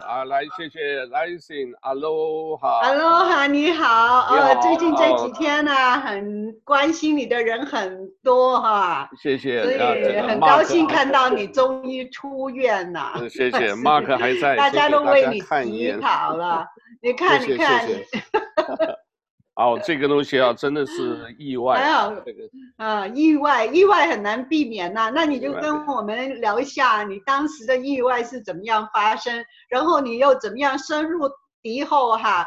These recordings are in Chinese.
啊，来，谢谢 lisa hello hello 哈，你好，呃，最近这几天呢，很关心你的人很多哈，谢谢，所以很高兴看到你终于出院了，谢谢，Mark 还在，大家都为你祈祷了，你看，你看。哦，这个东西啊，真的是 意外。还好，这个啊，意外，意外很难避免呐、啊。那你就跟我们聊一下，你当时的意外是怎么样发生，然后你又怎么样深入敌后哈，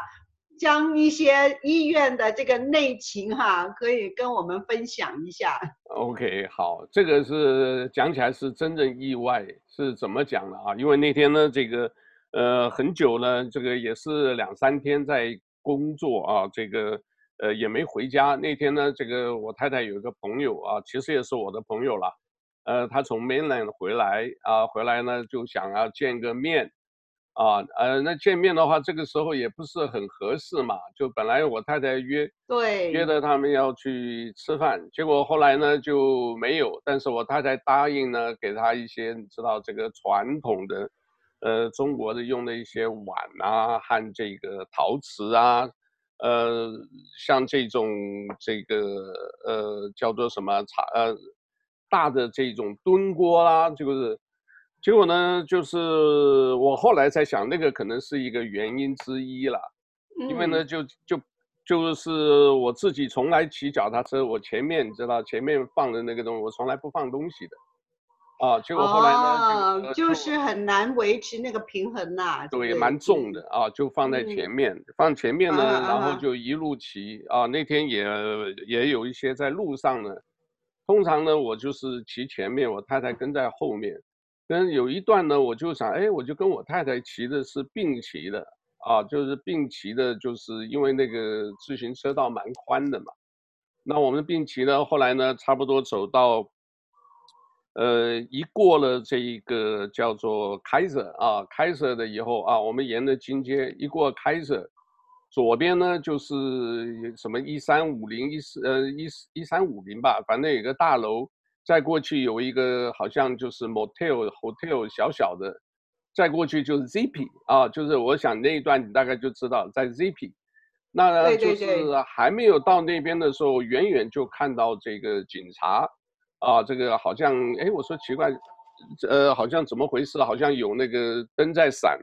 将一些医院的这个内情哈，可以跟我们分享一下。OK，好，这个是讲起来是真正意外，是怎么讲的啊？因为那天呢，这个呃很久了，这个也是两三天在。工作啊，这个呃也没回家。那天呢，这个我太太有一个朋友啊，其实也是我的朋友了。呃，他从 mainland 回来啊，回来呢就想要见个面啊。呃，那见面的话，这个时候也不是很合适嘛。就本来我太太约对约的他们要去吃饭，结果后来呢就没有。但是我太太答应呢，给他一些你知道这个传统的。呃，中国的用的一些碗啊，和这个陶瓷啊，呃，像这种这个呃叫做什么茶呃大的这种炖锅啦，就是结果呢，就是我后来才想，那个可能是一个原因之一了，因为呢，就就就是我自己从来骑脚踏车，我前面你知道前面放的那个东西，我从来不放东西的。啊，结果后来呢，哦这个、就是很难维持那个平衡呐、啊。对，蛮重的啊，就放在前面，嗯、放前面呢，啊、然后就一路骑啊，啊。那天也也有一些在路上呢。通常呢，我就是骑前面，我太太跟在后面。跟有一段呢，我就想，哎，我就跟我太太骑的是并骑的啊，就是并骑的，就是因为那个自行车道蛮宽的嘛。那我们并骑呢，后来呢，差不多走到。呃，一过了这一个叫做 Kaiser 啊，Kaiser 的以后啊，我们沿着金街一过 Kaiser，左边呢就是什么一三五零一四呃一一三五零吧，反正有个大楼，再过去有一个好像就是 Motel Hotel 小小的，再过去就是 Zippy 啊，就是我想那一段你大概就知道在 Zippy，那就是还没有到那边的时候，远远就看到这个警察。啊，这个好像，哎，我说奇怪，呃，好像怎么回事？好像有那个灯在闪，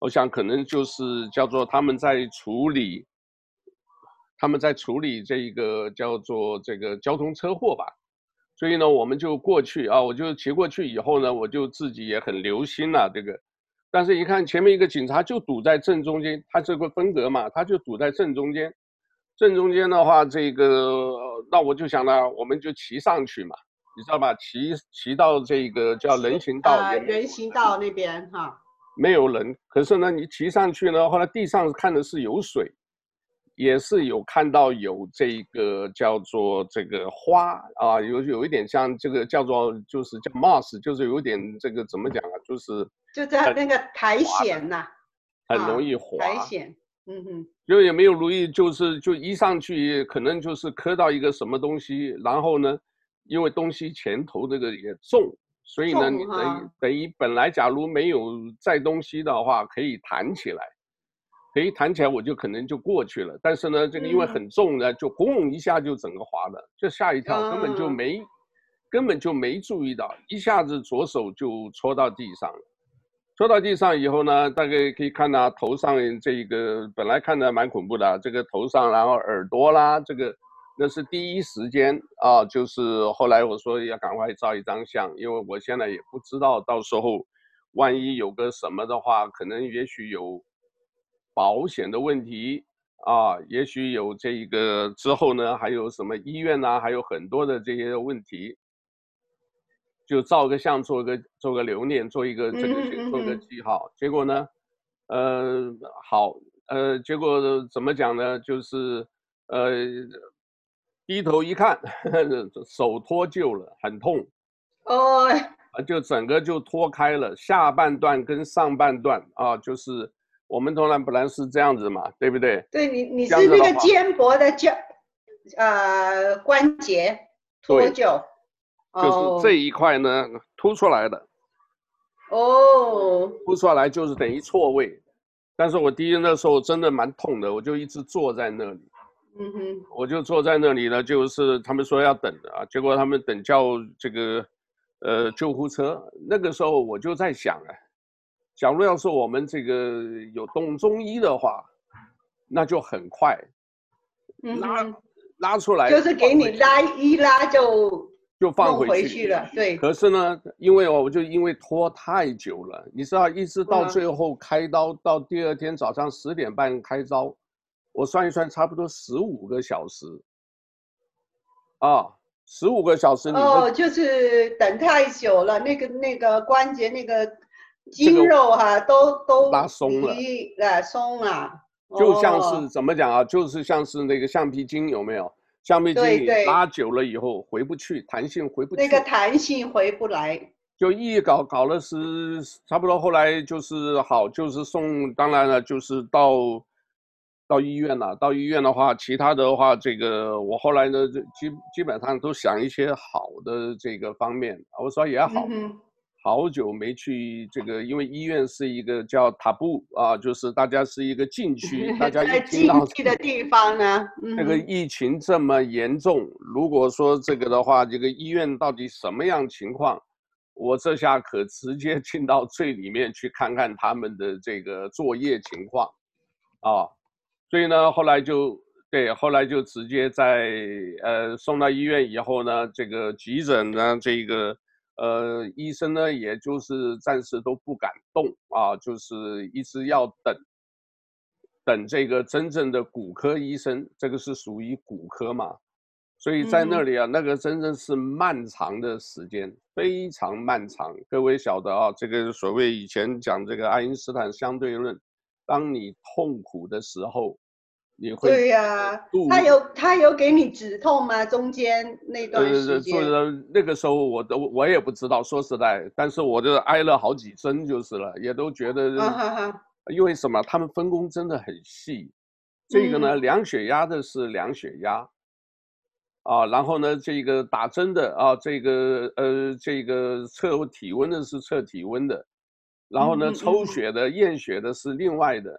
我想可能就是叫做他们在处理，他们在处理这一个叫做这个交通车祸吧。所以呢，我们就过去啊，我就骑过去以后呢，我就自己也很留心了这个，但是一看前面一个警察就堵在正中间，他这个分隔嘛，他就堵在正中间，正中间的话，这个那我就想呢，我们就骑上去嘛。你知道吧？骑骑到这个叫人行道，呃，人行道那边哈，没有人。可是呢，你骑上去呢，后来地上看的是有水，也是有看到有这个叫做这个花啊，有有一点像这个叫做就是叫 moss，就是有点这个怎么讲啊？就是就在那个苔藓呐，很容易滑。苔藓，嗯哼，就也没有如意，就是就一上去可能就是磕到一个什么东西，然后呢。因为东西前头这个也重，所以呢，你等于等于本来假如没有载东西的话，可以弹起来，可以弹起来，我就可能就过去了。但是呢，这个因为很重呢，就轰一下就整个滑了，就吓一跳，根本就没，根本就没注意到，一下子左手就戳到地上了。戳到地上以后呢，大概可以看到头上这个本来看着蛮恐怖的，这个头上，然后耳朵啦，这个。那是第一时间啊，就是后来我说要赶快照一张相，因为我现在也不知道到时候万一有个什么的话，可能也许有保险的问题啊，也许有这一个之后呢，还有什么医院呐，还有很多的这些问题，就照个相，做个做个留念，做一个这个做个记号。结果呢，呃，好，呃，结果怎么讲呢？就是呃。低头一看，手脱臼了，很痛，哦，就整个就脱开了，下半段跟上半段啊，就是我们通常本来是这样子嘛，对不对？对你，你是那个肩膊的肩，呃，关节脱臼，就是这一块呢凸出来的，哦，凸出来就是等于错位。但是我第一那时候真的蛮痛的，我就一直坐在那里。嗯哼，我就坐在那里呢，就是他们说要等的啊，结果他们等叫这个呃救护车。那个时候我就在想啊，假如要是我们这个有懂中医的话，那就很快拉、嗯、拉出来，就是给你拉一拉就。就放回去，回去了，对。可是呢，因为我就因为拖太久了，你知道，一直到最后开刀，嗯、到第二天早上十点半开刀，我算一算，差不多十五个小时。啊，十五个小时你。哦，就是等太久了，那个那个关节那个肌肉哈、啊，都都拉松了，啊，松了。就像是、哦、怎么讲啊？就是像是那个橡皮筋，有没有？橡皮筋拉久了以后回不去，弹性回不去。那个弹性回不来，就一搞搞了是差不多，后来就是好，就是送，当然了，就是到到医院了。到医院的话，其他的话，这个我后来呢，基基本上都想一些好的这个方面，我说也好。嗯好久没去这个，因为医院是一个叫塔布啊，就是大家是一个禁 区，大家一听到禁区的地方呢，那个疫情这么严重，如果说这个的话，这个医院到底什么样情况，我这下可直接进到最里面去看看他们的这个作业情况，啊，所以呢，后来就对，后来就直接在呃送到医院以后呢，这个急诊呢，这个。呃，医生呢，也就是暂时都不敢动啊，就是一直要等，等这个真正的骨科医生，这个是属于骨科嘛，所以在那里啊，嗯、那个真正是漫长的时间，非常漫长。各位晓得啊，这个所谓以前讲这个爱因斯坦相对论，当你痛苦的时候。你会对呀、啊，他有他有给你止痛吗？中间那段时间，呃，那个时候我都我也不知道，说实在，但是我就挨了好几针就是了，也都觉得，因为什么？他们分工真的很细。这个呢，量血压的是量血压，啊，然后呢，这个打针的啊，这个呃，这个测体温的是测体温的，然后呢，抽血的验血的是另外的。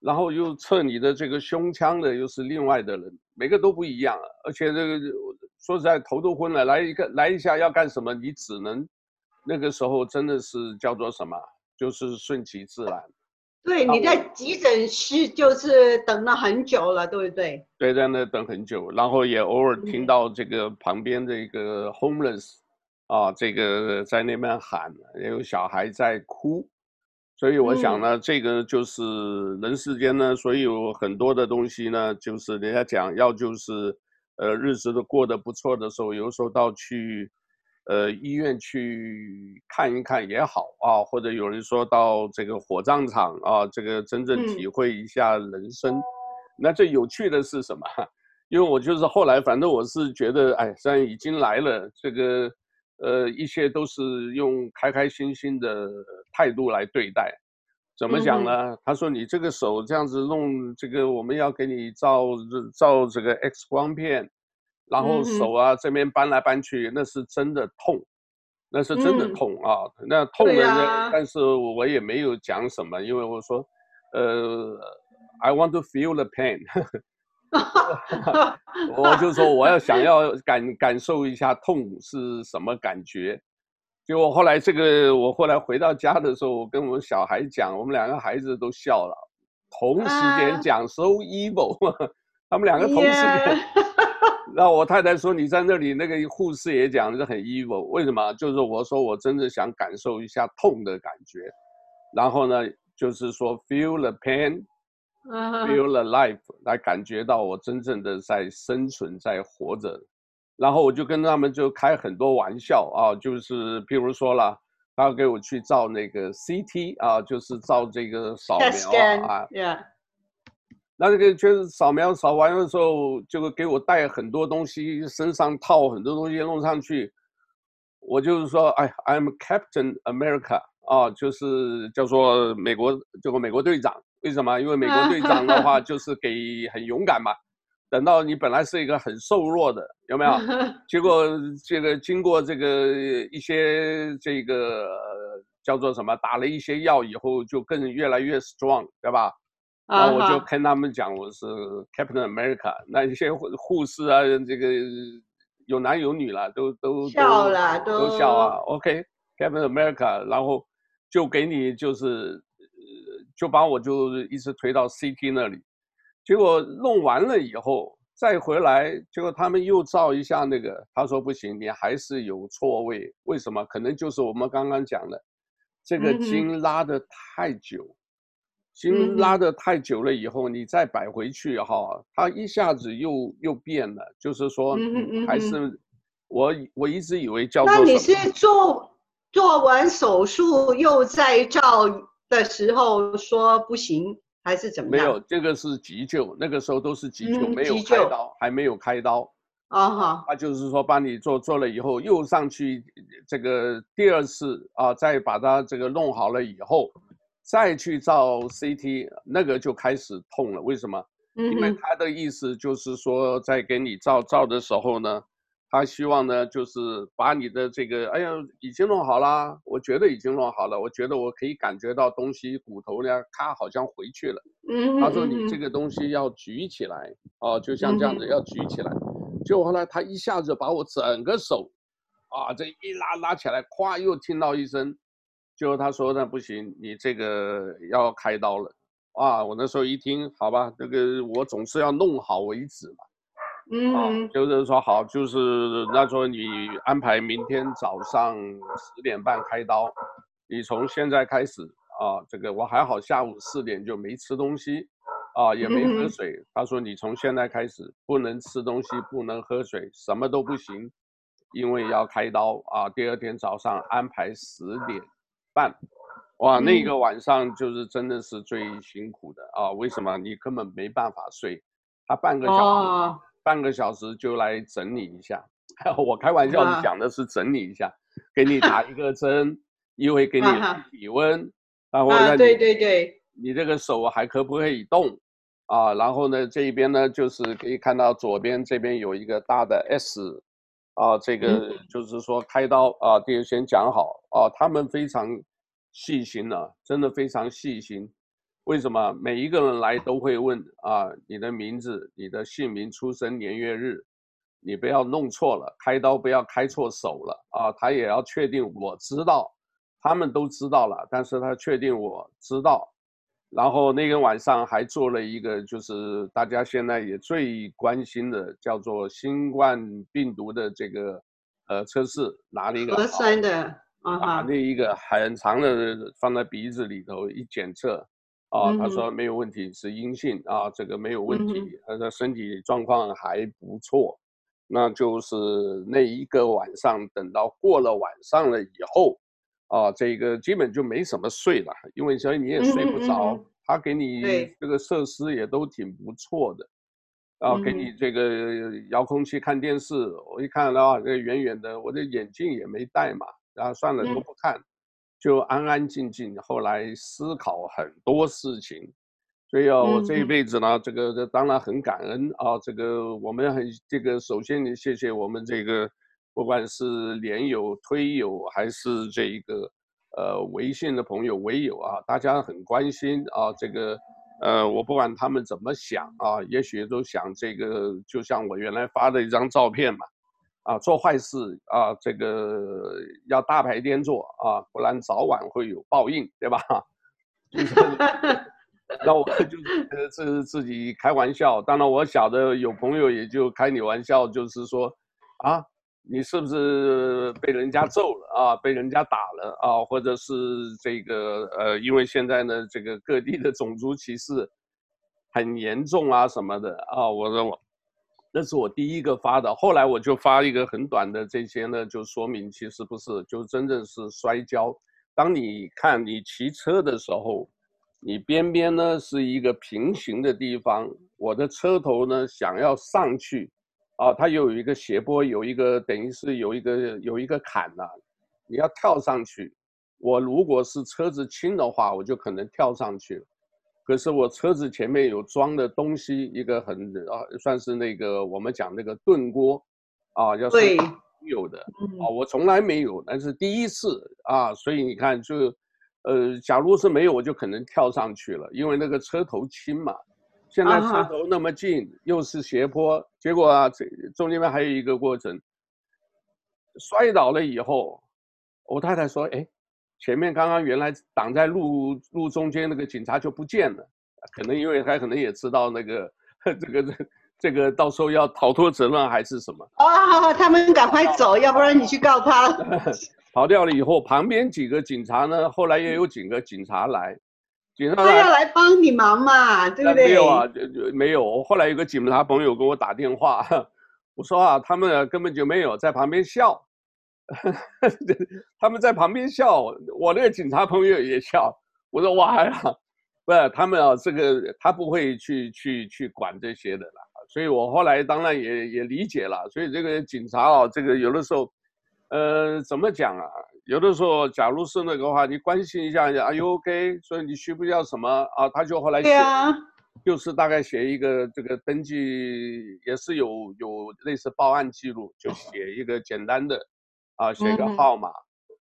然后又测你的这个胸腔的又是另外的人，每个都不一样，而且这个说实在头都昏了，来一个来一下要干什么？你只能那个时候真的是叫做什么？就是顺其自然。对，你在急诊室就是等了很久了，对不对？对，在那等很久，然后也偶尔听到这个旁边的一个 homeless 啊，这个在那边喊，也有小孩在哭。所以我想呢，这个就是人世间呢，所以有很多的东西呢，就是人家讲要就是，呃，日子都过得不错的时候，有时候到去，呃，医院去看一看也好啊，或者有人说到这个火葬场啊，这个真正体会一下人生。那最有趣的是什么？因为我就是后来，反正我是觉得，哎，虽然已经来了，这个。呃，一切都是用开开心心的态度来对待，怎么讲呢？嗯、他说你这个手这样子弄，这个我们要给你照照这个 X 光片，然后手啊、嗯、这边搬来搬去，那是真的痛，那是真的痛、嗯、啊，那痛的人，啊、但是我也没有讲什么，因为我说，呃，I want to feel the pain。我就说我要想要感感受一下痛是什么感觉，结果后来这个我后来回到家的时候，我跟我们小孩讲，我们两个孩子都笑了，同时间讲 so evil，他们两个同时间，然后我太太说你在那里，那个护士也讲是很 evil，为什么？就是我说我真的想感受一下痛的感觉，然后呢，就是说 feel the pain。Feel alive，来感觉到我真正的在生存，在活着。然后我就跟他们就开很多玩笑啊，就是譬如说了，他要给我去照那个 CT 啊，就是照这个扫描啊。Yeah. 那这个就是扫描扫完的时候，就给我带很多东西，身上套很多东西弄上去。我就是说，哎，I'm Captain America 啊，就是叫做美国这个美国队长。为什么？因为美国队长的话 就是给很勇敢嘛。等到你本来是一个很瘦弱的，有没有？结果这个经过这个一些这个叫做什么？打了一些药以后就更越来越 strong，对吧？然后我就跟他们讲我是 Captain America，那一些护护士啊，这个有男有女了，都都笑了，都，都笑啊。OK，Captain America，然后就给你就是，就把我就一直推到 CT 那里，结果弄完了以后。再回来，结果他们又照一下那个，他说不行，你还是有错位，为什么？可能就是我们刚刚讲的，这个筋拉得太久，嗯、筋拉得太久了以后，你再摆回去哈，它一下子又又变了，就是说还是我我一直以为叫做。那你是做做完手术又再照的时候说不行？还是怎么样？没有，这个是急救，那个时候都是急救，嗯、没有开刀，还没有开刀。啊哈，他就是说帮你做做了以后，又上去这个第二次啊，再把它这个弄好了以后，再去照 CT，那个就开始痛了。为什么？嗯、因为他的意思就是说，在给你照照的时候呢。他希望呢，就是把你的这个，哎呀，已经弄好了，我觉得已经弄好了，我觉得我可以感觉到东西，骨头呢，咔，好像回去了。嗯。他说你这个东西要举起来，哦，就像这样子要举起来。结果后来他一下子把我整个手，啊，这一拉拉起来，咵，又听到一声，就他说那不行，你这个要开刀了。啊，我那时候一听，好吧，这个我总是要弄好为止嘛。嗯、啊，就是说好，就是那说你安排明天早上十点半开刀，你从现在开始啊，这个我还好，下午四点就没吃东西，啊，也没喝水。嗯、他说你从现在开始不能吃东西，不能喝水，什么都不行，因为要开刀啊。第二天早上安排十点半，哇，那个晚上就是真的是最辛苦的啊。为什么？你根本没办法睡，他半个小时。哦半个小时就来整理一下，我开玩笑，你讲的是整理一下，给你打一个针，因为给你体温，然后呢，对对对，你这个手还可不可以动啊？然后呢，这一边呢，就是可以看到左边这边有一个大的 S，啊，这个就是说开刀啊，这个先讲好啊，他们非常细心了，真的非常细心。为什么每一个人来都会问啊？你的名字、你的姓名、出生年月日，你不要弄错了，开刀不要开错手了啊！他也要确定我知道，他们都知道了，但是他确定我知道。然后那个晚上还做了一个，就是大家现在也最关心的，叫做新冠病毒的这个呃测试，拿了一个核酸的啊，拿那一个很长的放在鼻子里头一检测。啊，他说没有问题，是阴性啊，这个没有问题，他说身体状况还不错。那就是那一个晚上，等到过了晚上了以后，啊，这个基本就没什么睡了，因为所以你也睡不着。他给你这个设施也都挺不错的，然后给你这个遥控器看电视，我一看啊，这远远的，我的眼镜也没戴嘛，然后算了都不看。就安安静静，后来思考很多事情，所以啊，我这一辈子呢，这个这当然很感恩啊，这个我们很这个，首先你谢谢我们这个，不管是连友、推友还是这一个呃微信的朋友、微友啊，大家很关心啊，这个呃，我不管他们怎么想啊，也许都想这个，就像我原来发的一张照片嘛。啊，做坏事啊，这个要大白天做啊，不然早晚会有报应，对吧？就是，那我就是自自己开玩笑。当然，我晓得有朋友也就开你玩笑，就是说，啊，你是不是被人家揍了啊？被人家打了啊？或者是这个呃，因为现在呢，这个各地的种族歧视很严重啊什么的啊，我说我。那是我第一个发的，后来我就发一个很短的，这些呢就说明其实不是，就真正是摔跤。当你看你骑车的时候，你边边呢是一个平行的地方，我的车头呢想要上去，啊，它有一个斜坡，有一个等于是有一个有一个坎呐、你要跳上去。我如果是车子轻的话，我就可能跳上去了。可是我车子前面有装的东西，一个很啊，算是那个我们讲那个炖锅，啊，要是有的啊，我从来没有，但是第一次啊，所以你看就，呃，假如是没有，我就可能跳上去了，因为那个车头轻嘛。现在车头那么近，uh. 又是斜坡，结果啊，这中间还有一个过程，摔倒了以后，我太太说：“哎，前面刚刚原来挡在路路中间那个警察就不见了，可能因为他可能也知道那个这个这这个到时候要逃脱责任还是什么。”啊，他们赶快走，要不然你去告他。跑掉了以后，旁边几个警察呢，后来也有几个警察来。警察他要来帮你忙嘛，对不对？没有啊，没有。后来有个警察朋友给我打电话，我说啊，他们根本就没有在旁边笑，他们在旁边笑，我那个警察朋友也笑。我说哇呀，不是他们啊，这个他不会去去去管这些的啦。所以我后来当然也也理解了。所以这个警察啊，这个有的时候，呃，怎么讲啊？有的时候，假如是那个话，你关心一下，Are you OK？所以你需不需要什么啊？他就后来写，啊、就是大概写一个这个登记，也是有有类似报案记录，就写一个简单的，啊，写个号码，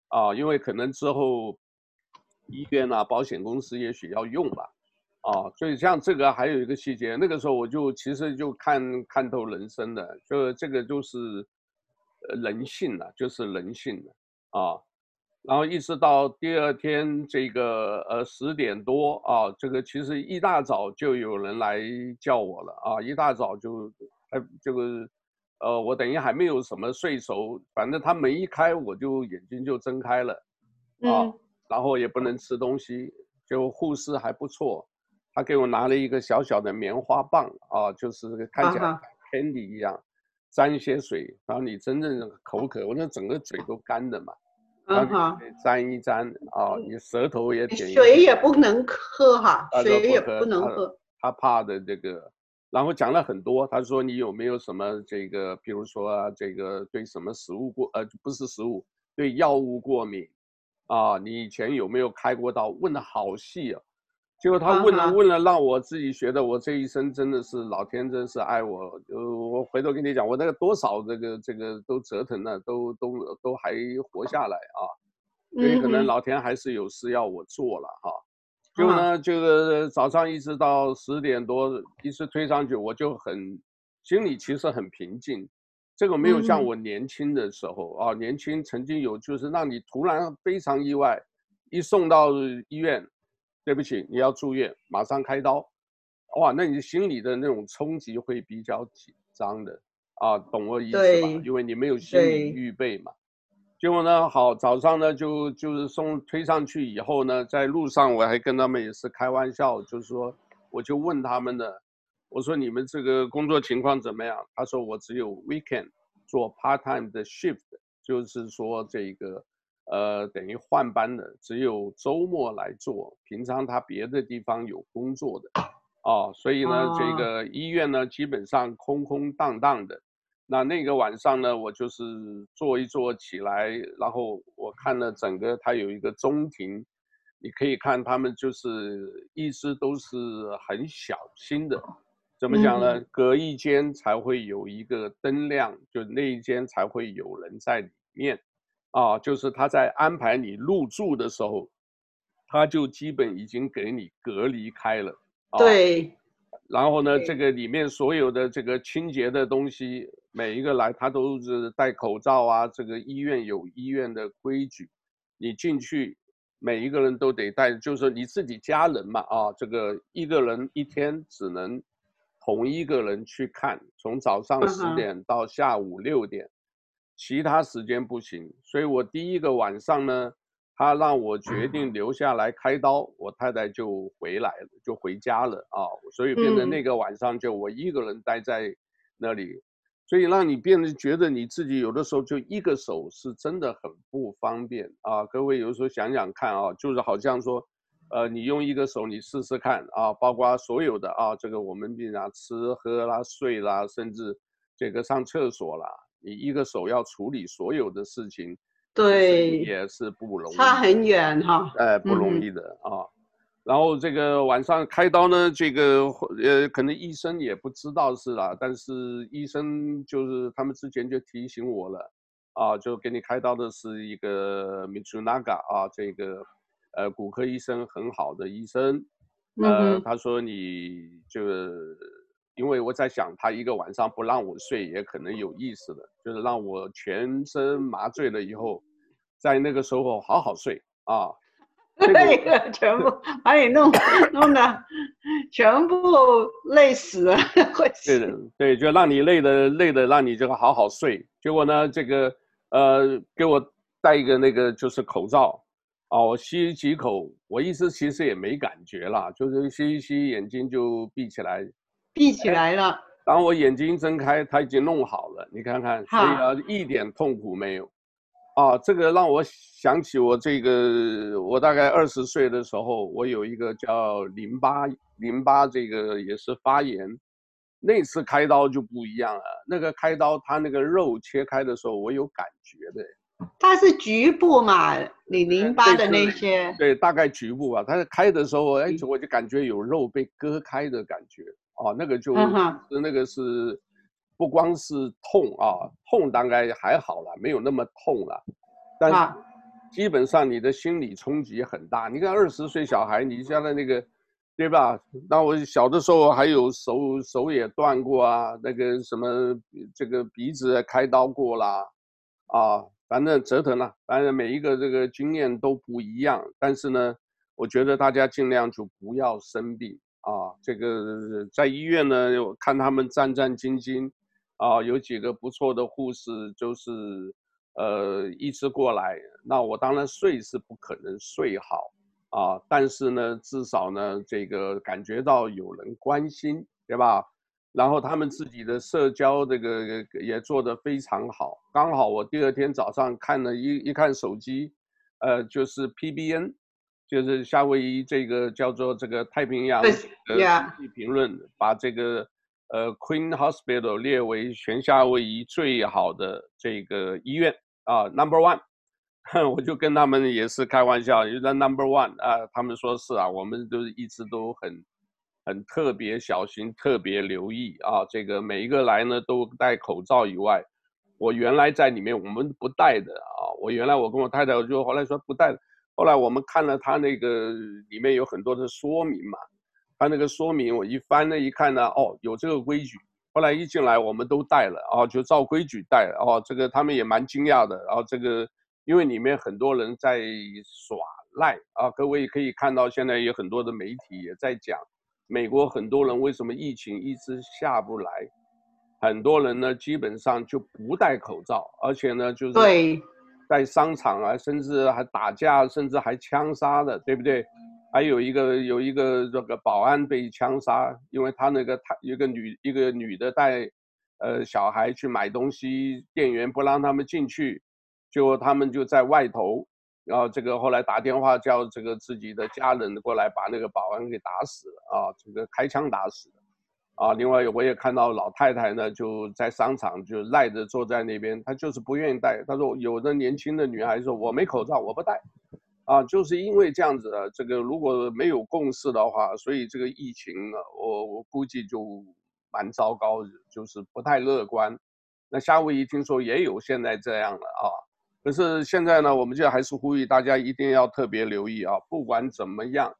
嗯，啊，因为可能之后医院啊、保险公司也许要用吧，啊，所以像这个还有一个细节，那个时候我就其实就看看透人生的，就这个就是人性了，就是人性了，啊。然后一直到第二天这个呃十点多啊，这个其实一大早就有人来叫我了啊，一大早就还这个呃我等于还没有什么睡熟，反正他门一开我就眼睛就睁开了啊，然后也不能吃东西，就护士还不错，他给我拿了一个小小的棉花棒啊，就是看起来 candy 一样，沾一些水，然后你真正口渴，我那整个嘴都干的嘛。嗯哈，沾一沾啊，你舌头也舔一。水也不能喝哈，水也不能喝。他怕的这个，然后讲了很多。他说你有没有什么这个，比如说啊，这个对什么食物过呃不是食物，对药物过敏啊？你以前有没有开过刀？问的好细啊。结果他问了问了，让我自己觉得我这一生真的是老天真是爱我。呃，我回头跟你讲，我那个多少这个这个都折腾了，都都都还活下来啊。所以可能老天还是有事要我做了哈。就呢，就是早上一直到十点多，一直推上去，我就很心里其实很平静。这个没有像我年轻的时候啊，年轻曾经有就是让你突然非常意外，一送到医院。对不起，你要住院，马上开刀，哇，那你心里的那种冲击会比较紧张的啊，懂我意思吧？因为你没有心理预备嘛。结果呢，好，早上呢就就是送推上去以后呢，在路上我还跟他们也是开玩笑，就是说，我就问他们的，我说你们这个工作情况怎么样？他说我只有 weekend 做 part time 的 shift，就是说这个。呃，等于换班的，只有周末来做，平常他别的地方有工作的，哦，所以呢，哦、这个医院呢基本上空空荡荡的。那那个晚上呢，我就是坐一坐起来，然后我看了整个，它有一个中庭，你可以看他们就是一直都是很小心的，怎么讲呢？嗯、隔一间才会有一个灯亮，就那一间才会有人在里面。啊，就是他在安排你入住的时候，他就基本已经给你隔离开了。啊对。然后呢，这个里面所有的这个清洁的东西，每一个来他都是戴口罩啊。这个医院有医院的规矩，你进去每一个人都得戴，就是你自己家人嘛啊，这个一个人一天只能同一个人去看，从早上十点到下午六点。其他时间不行，所以我第一个晚上呢，他让我决定留下来开刀，我太太就回来了，就回家了啊，所以变成那个晚上就我一个人待在那里，所以让你变得觉得你自己有的时候就一个手是真的很不方便啊。各位有时候想想看啊，就是好像说，呃，你用一个手你试试看啊，包括所有的啊，这个我们平常吃喝啦、睡啦，甚至这个上厕所啦。你一个手要处理所有的事情，对，也是不容易，差很远哈，哎，不容易的啊。然后这个晚上开刀呢，这个呃，可能医生也不知道是啦，但是医生就是他们之前就提醒我了，啊，就给你开刀的是一个 Mitsunaga 啊，这个呃骨科医生很好的医生，呃，他说你就因为我在想，他一个晚上不让我睡也可能有意思的，就是让我全身麻醉了以后，在那个时候好好睡啊。那个，全部把你弄弄的，全部累死了，会死。对的，对，就让你累的累的，让你这个好好睡。结果呢，这个呃，给我戴一个那个就是口罩，啊，我吸几口，我意思其实也没感觉了，就是吸一吸，眼睛就闭起来，闭起来了。当我眼睛睁开，他已经弄好了，你看看，所以啊，一点痛苦没有。啊，这个让我想起我这个，我大概二十岁的时候，我有一个叫淋巴淋巴这个也是发炎，那次开刀就不一样了。那个开刀，他那个肉切开的时候，我有感觉的。它是局部嘛，你淋巴的那些。对，对，大概局部吧。他开的时候，哎，我就感觉有肉被割开的感觉。哦，那个就、嗯、那个是。不光是痛啊，痛大概还好了，没有那么痛了，但是基本上你的心理冲击很大。你看二十岁小孩，你现在那个，对吧？那我小的时候还有手手也断过啊，那个什么这个鼻子开刀过啦，啊，反正折腾了，反正每一个这个经验都不一样。但是呢，我觉得大家尽量就不要生病啊。这个在医院呢，看他们战战兢兢。啊，有几个不错的护士，就是，呃，一直过来。那我当然睡是不可能睡好啊，但是呢，至少呢，这个感觉到有人关心，对吧？然后他们自己的社交这个也做得非常好。刚好我第二天早上看了一一看手机，呃，就是 PBN，就是夏威夷这个叫做这个太平洋的评论，把这个。呃，Queen Hospital 列为全夏威夷最好的这个医院啊，Number One，我就跟他们也是开玩笑，就在 Number One 啊，他们说是啊，我们都一直都很很特别小心，特别留意啊，这个每一个来呢都戴口罩以外，我原来在里面我们不戴的啊，我原来我跟我太太我就后来说不戴，后来我们看了他那个里面有很多的说明嘛。他那个说明我一翻了一看呢，哦，有这个规矩。后来一进来我们都戴了，哦，就照规矩戴了。哦，这个他们也蛮惊讶的。然后这个因为里面很多人在耍赖啊，各位可以看到现在有很多的媒体也在讲，美国很多人为什么疫情一直下不来，很多人呢基本上就不戴口罩，而且呢就是对在商场啊，甚至还打架，甚至还枪杀的，对不对？还有一个有一个这个保安被枪杀，因为他那个他一个女一个女的带，呃小孩去买东西，店员不让他们进去，就他们就在外头，然后这个后来打电话叫这个自己的家人过来把那个保安给打死了啊，这个开枪打死的，啊，另外我也看到老太太呢就在商场就赖着坐在那边，她就是不愿意戴，她说有的年轻的女孩说我没口罩我不戴。啊，就是因为这样子，这个如果没有共识的话，所以这个疫情呢，我我估计就蛮糟糕，就是不太乐观。那夏威夷听说也有现在这样了啊，可是现在呢，我们就还是呼吁大家一定要特别留意啊，不管怎么样，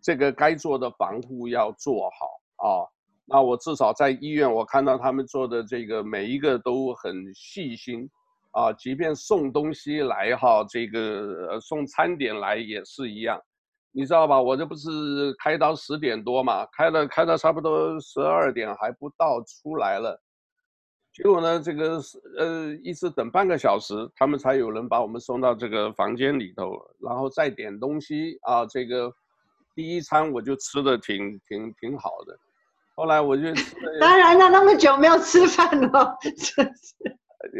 这个该做的防护要做好啊。那我至少在医院，我看到他们做的这个每一个都很细心。啊，即便送东西来哈，这个送餐点来也是一样，你知道吧？我这不是开刀十点多嘛，开了开到差不多十二点还不到出来了，结果呢，这个呃一直等半个小时，他们才有人把我们送到这个房间里头，然后再点东西啊。这个第一餐我就吃的挺挺挺好的，后来我就 当然了，那么久没有吃饭了，真是。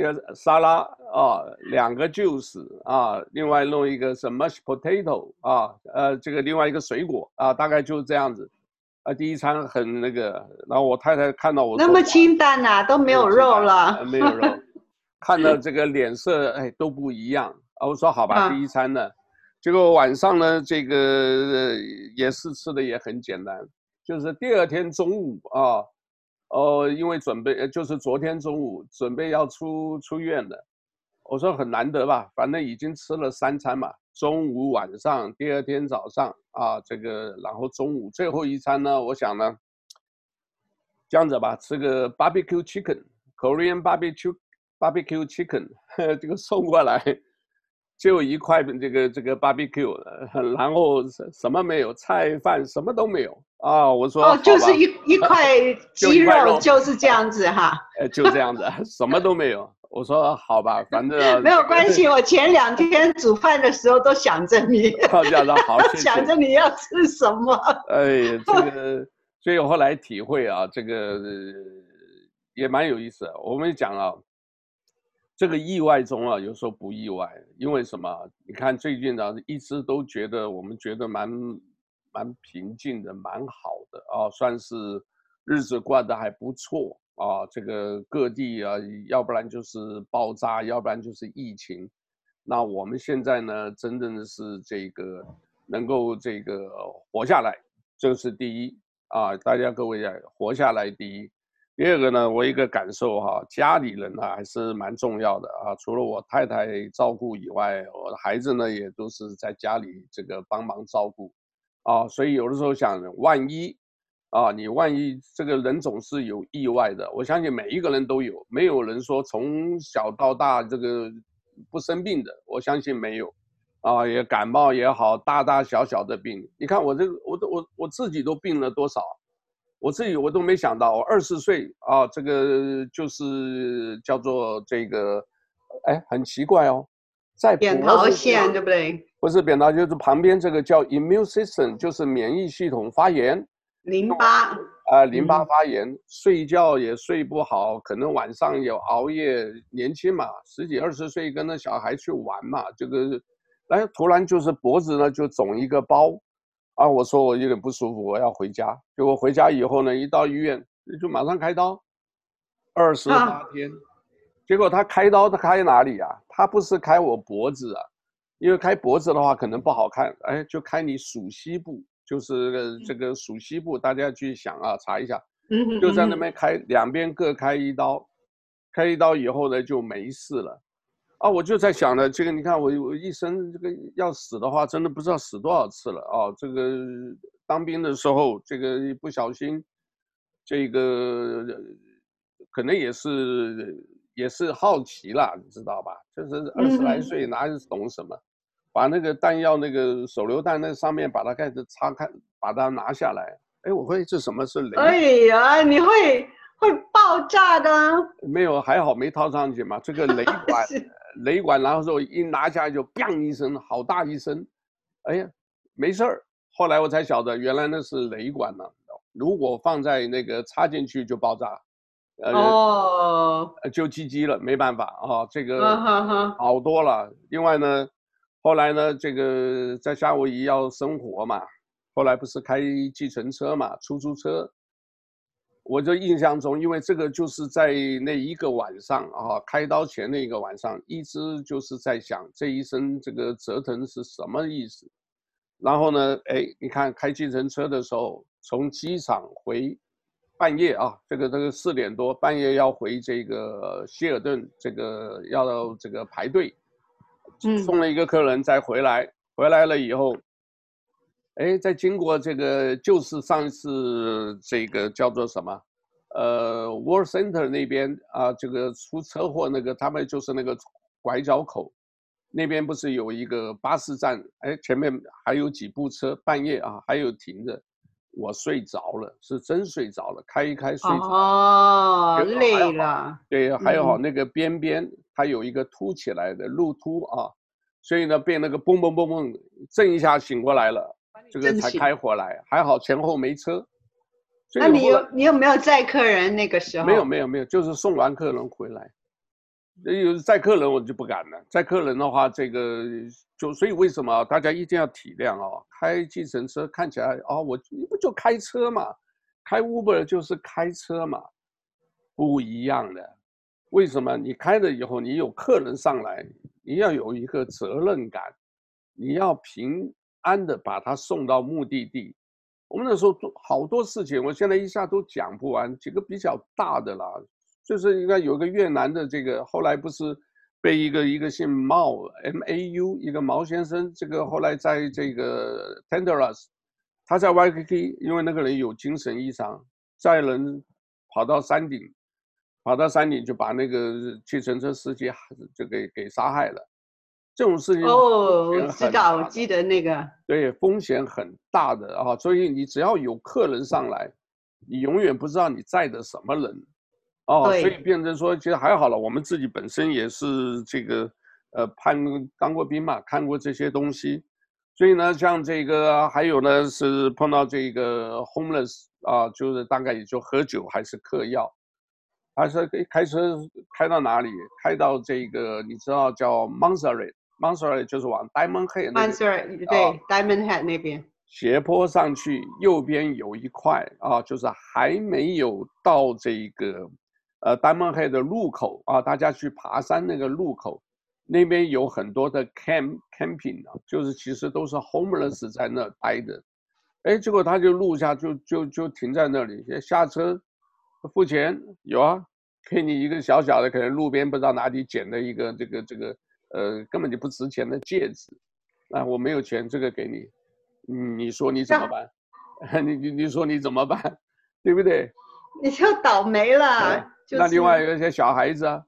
呃，沙拉啊，两个 juice 啊，另外弄一个什么 potato 啊，呃，这个另外一个水果啊，大概就是这样子。啊，第一餐很那个，然后我太太看到我那么清淡呐、啊，都没有肉了，没有肉，看到这个脸色哎都不一样啊。我说好吧，啊、第一餐呢，结果晚上呢，这个也是吃的也很简单，就是第二天中午啊。哦，因为准备就是昨天中午准备要出出院的，我说很难得吧，反正已经吃了三餐嘛，中午、晚上，第二天早上啊，这个然后中午最后一餐呢，我想呢，这样子吧，吃个 barbecue chicken，Korean barbecue barbecue chicken，这个送过来。就一块这个这个 barbecue，然后什么没有，菜饭什么都没有啊！我说哦，就是一 一块鸡肉，就是这样子哈。呃，就这样子，什么都没有。我说好吧，反正没有关系。我前两天煮饭的时候都想着你，好，想着你要吃什么。哎，这个，所以我后来体会啊，这个也蛮有意思的。我们讲啊。这个意外中啊，有时候不意外，因为什么？你看最近呢，一直都觉得我们觉得蛮蛮平静的，蛮好的啊，算是日子过得还不错啊。这个各地啊，要不然就是爆炸，要不然就是疫情。那我们现在呢，真正的是这个能够这个活下来，这是第一啊。大家各位啊，活下来第一。第二个呢，我一个感受哈，家里人呢还是蛮重要的啊。除了我太太照顾以外，我的孩子呢也都是在家里这个帮忙照顾，啊，所以有的时候想，万一啊，你万一这个人总是有意外的，我相信每一个人都有，没有人说从小到大这个不生病的，我相信没有，啊，也感冒也好，大大小小的病，你看我这个，我都我我自己都病了多少。我自己我都没想到，我二十岁啊，这个就是叫做这个，哎，很奇怪哦，在扁桃腺对不对？不是扁桃，就是旁边这个叫 immune system，就是免疫系统发炎。淋巴。啊，淋巴发炎，嗯、睡觉也睡不好，可能晚上有熬夜。年轻嘛，十几二十岁，跟那小孩去玩嘛，这个，哎，突然就是脖子呢就肿一个包。啊，我说我有点不舒服，我要回家。结果回家以后呢，一到医院就马上开刀，二十八天。结果他开刀，他开哪里啊？他不是开我脖子啊，因为开脖子的话可能不好看。哎，就开你鼠膝部，就是这个鼠膝部，大家要去想啊，查一下。就在那边开，两边各开一刀，开一刀以后呢就没事了。啊，我就在想呢，这个你看我我一生这个要死的话，真的不知道死多少次了啊！这个当兵的时候，这个一不小心，这个可能也是也是好奇啦，你知道吧？就是二十来岁，哪懂什么？把那个弹药那个手榴弹那上面把它盖子擦开，把它拿下来。哎，我会这什么是雷？哎呀，你会会爆炸的？没有，还好没套上去嘛。这个雷 管。雷管，然后说一拿下来就“砰”一声，好大一声，哎呀，没事儿。后来我才晓得，原来那是雷管呢。如果放在那个插进去就爆炸，呃，哦，就鸡鸡了，没办法啊。这个好多了。另外呢，后来呢，这个在夏威夷要生活嘛，后来不是开计程车嘛，出租车。我就印象中，因为这个就是在那一个晚上啊，开刀前那一个晚上，一直就是在想这一生这个折腾是什么意思。然后呢，哎，你看开计程车的时候，从机场回半夜啊，这个这个四点多半夜要回这个希尔顿，这个要这个排队，送了一个客人再回来，回来了以后。哎，在经过这个，就是上一次这个叫做什么，呃，World Center 那边啊，这个出车祸那个，他们就是那个拐角口，那边不是有一个巴士站？哎，前面还有几部车，半夜啊还有停着，我睡着了，是真睡着了，开一开睡着了。哦，累了。对，还有好那个边边它有一个凸起来的路凸啊，所以呢被那个嘣嘣嘣嘣震一下醒过来了。这个才开回来，还好前后没车。那你有你有没有载客人那个时候？没有没有没有，就是送完客人回来。有载客人我就不敢了，载客人的话，这个就所以为什么大家一定要体谅哦？开计程车看起来哦，我你不就开车嘛，开 Uber 就是开车嘛，不一样的。为什么？你开了以后，你有客人上来，你要有一个责任感，你要平。安的把他送到目的地，我们那时候做好多事情，我现在一下都讲不完。几个比较大的啦，就是应该有个越南的这个，后来不是被一个一个姓毛 M A U 一个毛先生，这个后来在这个 Tenderus，他在 Y K K，因为那个人有精神异常，载人跑到山顶，跑到山顶就把那个计程车司机就给给杀害了。这种事情哦，我知道，我记得那个。对，风险很大的啊，所以你只要有客人上来，你永远不知道你载的什么人，哦，所以变成说其实还好了，我们自己本身也是这个呃判当过兵嘛，看过这些东西，所以呢，像这个还有呢是碰到这个 homeless 啊，就是大概也就喝酒还是嗑药，还是开车开到哪里，开到这个你知道叫 Monterey Monterey 就是往 Diamond Head 那边，Monterey 对、哦、Diamond Head 那边，斜坡上去，右边有一块啊，就是还没有到这个呃 Diamond Head 的路口啊，大家去爬山那个路口，那边有很多的 camp camping 啊，就是其实都是 homeless 在那待的，哎，结果他就录下，就就就停在那里，下车付钱，有啊，给你一个小小的，可能路边不知道哪里捡的一个这个这个。呃，根本就不值钱的戒指，啊，我没有钱，这个给 你，你说你怎么办？啊、你你你说你怎么办？对不对？你就倒霉了。就是、那另外有一些小孩子啊，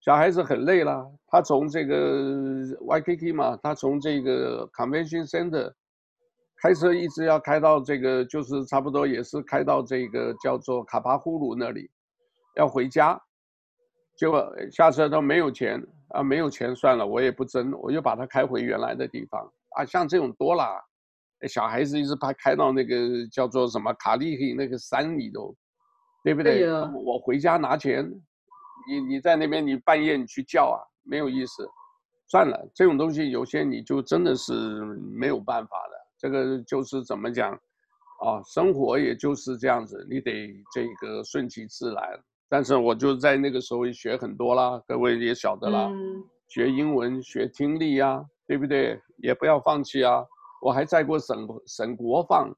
小孩子很累了，他从这个 Waikiki 嘛，他从这个 Convention Center 开车一直要开到这个，就是差不多也是开到这个叫做卡帕呼鲁那里，要回家，结果下车都没有钱。啊，没有钱算了，我也不争，我就把它开回原来的地方啊。像这种多啦，小孩子一直怕开到那个叫做什么卡利黑那个山里头，对不对？对啊，我回家拿钱，你你在那边你半夜你去叫啊，没有意思。算了，这种东西有些你就真的是没有办法的。这个就是怎么讲啊，生活也就是这样子，你得这个顺其自然。但是我就在那个时候学很多啦，各位也晓得啦，嗯、学英文学听力呀、啊，对不对？也不要放弃啊！我还在过省省国放，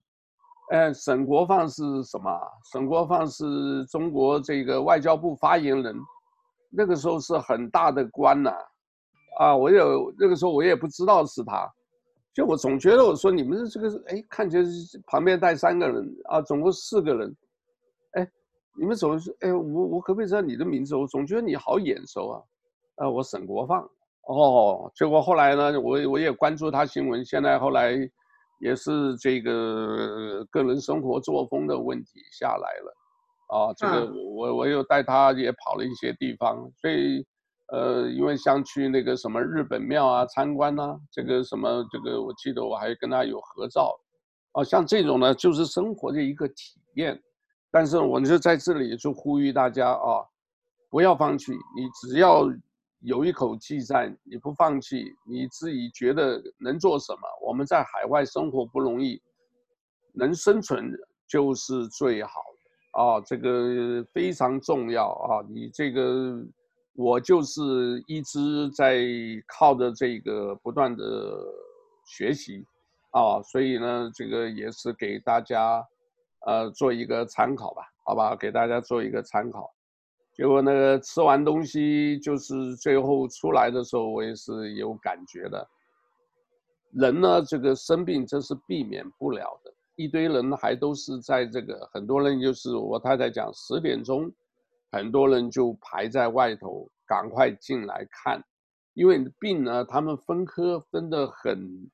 哎，省国放是什么？省国放是中国这个外交部发言人，那个时候是很大的官呐、啊，啊，我有那个时候我也不知道是他，就我总觉得我说你们这个是哎，看起来旁边带三个人啊，总共四个人。你们总是哎，我我可不可以知道你的名字？我总觉得你好眼熟啊，啊，我沈国放哦。结果后来呢，我我也关注他新闻，现在后来也是这个个人生活作风的问题下来了，啊，这个我我又带他也跑了一些地方，所以呃，因为像去那个什么日本庙啊参观啊，这个什么这个我记得我还跟他有合照，啊，像这种呢就是生活的一个体验。但是我就在这里就呼吁大家啊，不要放弃。你只要有一口气在，你不放弃，你自己觉得能做什么？我们在海外生活不容易，能生存就是最好啊，这个非常重要啊。你这个我就是一直在靠着这个不断的学习啊，所以呢，这个也是给大家。呃，做一个参考吧，好吧，给大家做一个参考。结果那个吃完东西，就是最后出来的时候，我也是有感觉的。人呢，这个生病这是避免不了的。一堆人还都是在这个，很多人就是我太太讲十点钟，很多人就排在外头，赶快进来看，因为病呢，他们分科分得很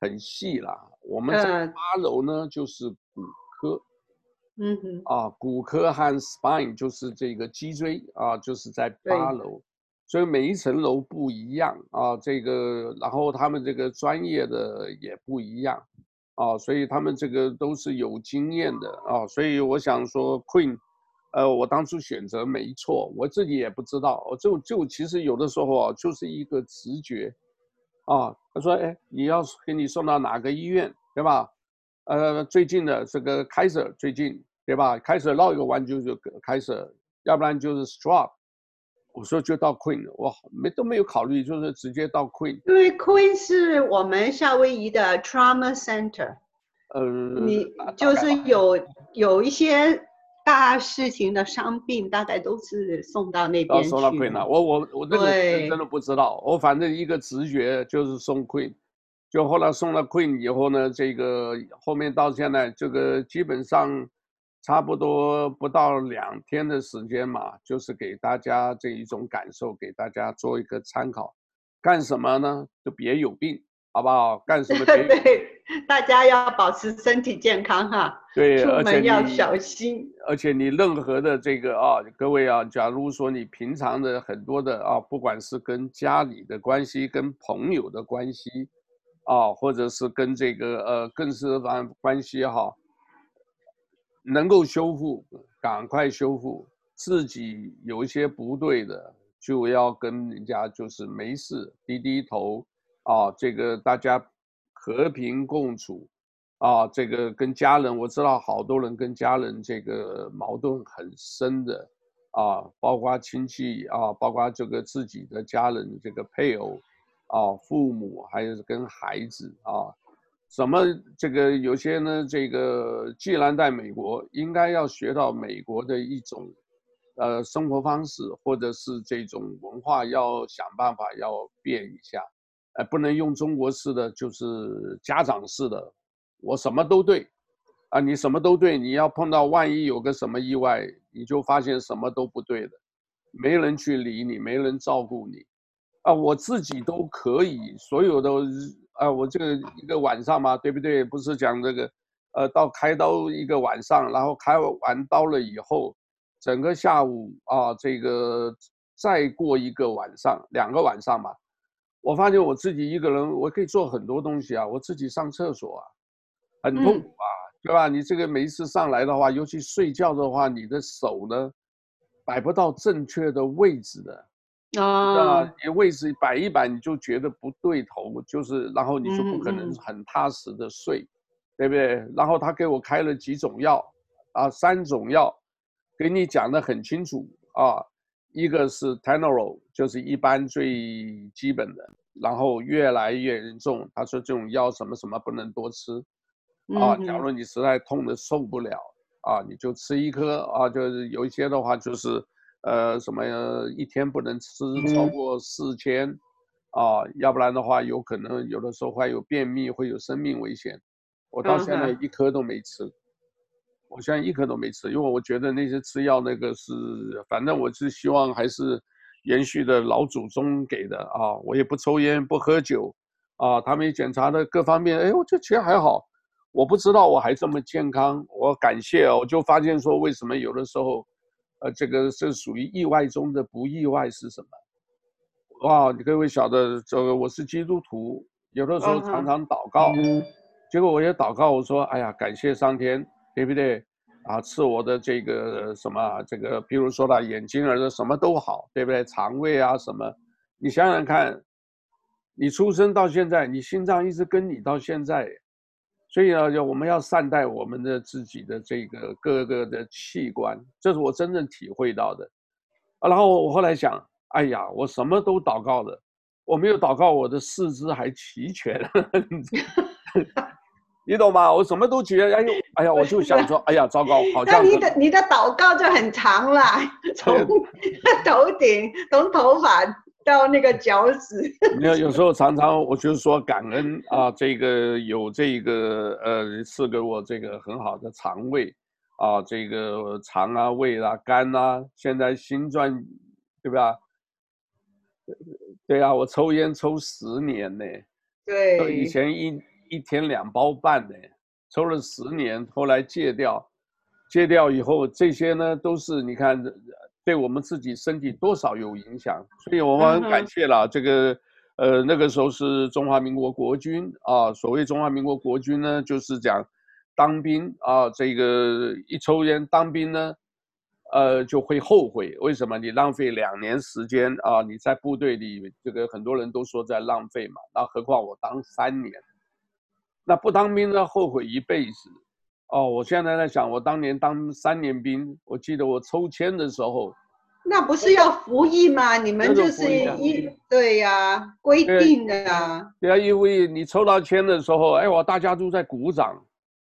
很细啦。我们在八楼呢，就是骨科。嗯哼，啊，骨科和 spine 就是这个脊椎啊，就是在八楼，所以每一层楼不一样啊。这个，然后他们这个专业的也不一样啊，所以他们这个都是有经验的啊。所以我想说，Queen，呃，我当初选择没错，我自己也不知道，我就就其实有的时候啊，就是一个直觉啊。他说，哎，你要给你送到哪个医院，对吧？呃，最近的这个 Kaiser 最近，对吧？Kaiser 绕一个弯就就 Kaiser，要不然就是 Strauss。我说就到 Queen，我，没都没有考虑，就是直接到 Queen。因为 Queen 是我们夏威夷的 Trauma Center。呃，你就是有有一些大事情的伤病，大概都是送到那边去。送到 Queen 了，我我我这个真的不知道，我反正一个直觉就是送 Queen，就后来送了 Queen 以后呢，这个后面到现在这个基本上差不多不到两天的时间嘛，就是给大家这一种感受，给大家做一个参考，干什么呢？就别有病。好不好？干什么？对，大家要保持身体健康哈。对，出门要小心。而且你任何的这个啊，各位啊，假如说你平常的很多的啊，不管是跟家里的关系、跟朋友的关系，啊，或者是跟这个呃，更是关关系哈，能够修复，赶快修复。自己有一些不对的，就要跟人家就是没事，低低头。啊，这个大家和平共处，啊，这个跟家人，我知道好多人跟家人这个矛盾很深的，啊，包括亲戚啊，包括这个自己的家人，这个配偶，啊，父母，还有跟孩子啊，什么这个有些呢，这个既然在美国，应该要学到美国的一种，呃，生活方式，或者是这种文化，要想办法要变一下。哎，不能用中国式的，就是家长式的，我什么都对，啊，你什么都对，你要碰到万一有个什么意外，你就发现什么都不对的，没人去理你，没人照顾你，啊，我自己都可以，所有的，啊，我这个一个晚上嘛，对不对？不是讲这个，呃，到开刀一个晚上，然后开完刀了以后，整个下午啊，这个再过一个晚上，两个晚上嘛。我发现我自己一个人，我可以做很多东西啊，我自己上厕所啊，很痛苦啊，嗯、对吧？你这个每一次上来的话，尤其睡觉的话，你的手呢，摆不到正确的位置的，啊，你位置摆一摆，你就觉得不对头，就是，然后你就不可能很踏实的睡，嗯、对不对？然后他给我开了几种药，啊，三种药，给你讲的很清楚啊。一个是 Tenorol，就是一般最基本的，然后越来越严重。他说这种药什么什么不能多吃，啊，假如你实在痛的受不了，啊，你就吃一颗，啊，就是有一些的话就是，呃，什么一天不能吃超过四千，啊，要不然的话有可能有的时候会有便秘，会有生命危险。我到现在一颗都没吃。我现在一颗都没吃，因为我觉得那些吃药那个是，反正我是希望还是延续的老祖宗给的啊。我也不抽烟不喝酒，啊，他们检查的各方面，哎，我这其实还好。我不知道我还这么健康，我感谢。我就发现说，为什么有的时候，呃，这个是属于意外中的不意外是什么？哇，你各位晓得，这个我是基督徒，有的时候常常祷告，结果我也祷告，我说，哎呀，感谢上天。对不对？啊，赐我的这个什么，这个比如说了眼睛儿的什么都好，对不对？肠胃啊什么，你想想看，你出生到现在，你心脏一直跟你到现在，所以呢，就我们要善待我们的自己的这个各个的器官，这是我真正体会到的。啊，然后我后来想，哎呀，我什么都祷告了，我没有祷告我的四肢还齐全。你懂吗？我什么都觉得，哎呦，哎呀，我就想说，哎呀，糟糕，好像。那你的你的祷告就很长了，从头顶，从头发到那个脚趾。没有，有时候常常我就是说感恩啊，这个有这个呃赐给我这个很好的肠胃啊，这个肠啊、胃啊、肝啊，现在新赚，对吧？对啊，我抽烟抽十年呢。对。以前一。一天两包半呢，抽了十年，后来戒掉，戒掉以后，这些呢都是你看，对我们自己身体多少有影响，所以我们很感谢了这个，呃，那个时候是中华民国国军啊，所谓中华民国国军呢，就是讲当兵啊，这个一抽烟当兵呢，呃，就会后悔，为什么？你浪费两年时间啊，你在部队里，这个很多人都说在浪费嘛，那何况我当三年。那不当兵呢后悔一辈子，哦，我现在在想，我当年当三年兵，我记得我抽签的时候，那不是要服役吗？你们就是一对呀、啊，规定的啊。对啊，因为你抽到签的时候，哎，我大家都在鼓掌，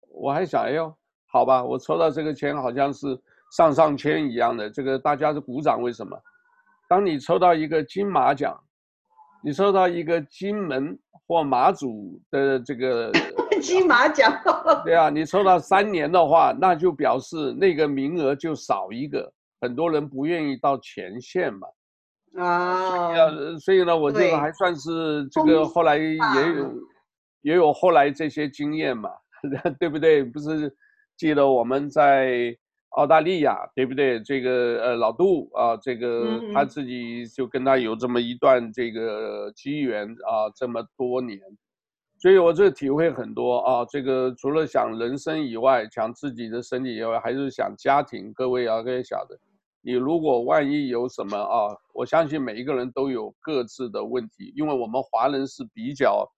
我还想，哎呦，好吧，我抽到这个签好像是上上签一样的，这个大家是鼓掌，为什么？当你抽到一个金马奖，你抽到一个金门或马祖的这个 金马奖，对啊，你抽到三年的话，那就表示那个名额就少一个，很多人不愿意到前线嘛。啊，所以呢，我这个还算是这个后来也有也有后来这些经验嘛，对不对？不是记得我们在。澳大利亚对不对？这个呃老杜啊，这个他自己就跟他有这么一段这个机缘啊，这么多年，所以我这体会很多啊。这个除了想人生以外，想自己的身体以外，还是想家庭。各位啊，各位晓得，你如果万一有什么啊，我相信每一个人都有各自的问题，因为我们华人是比较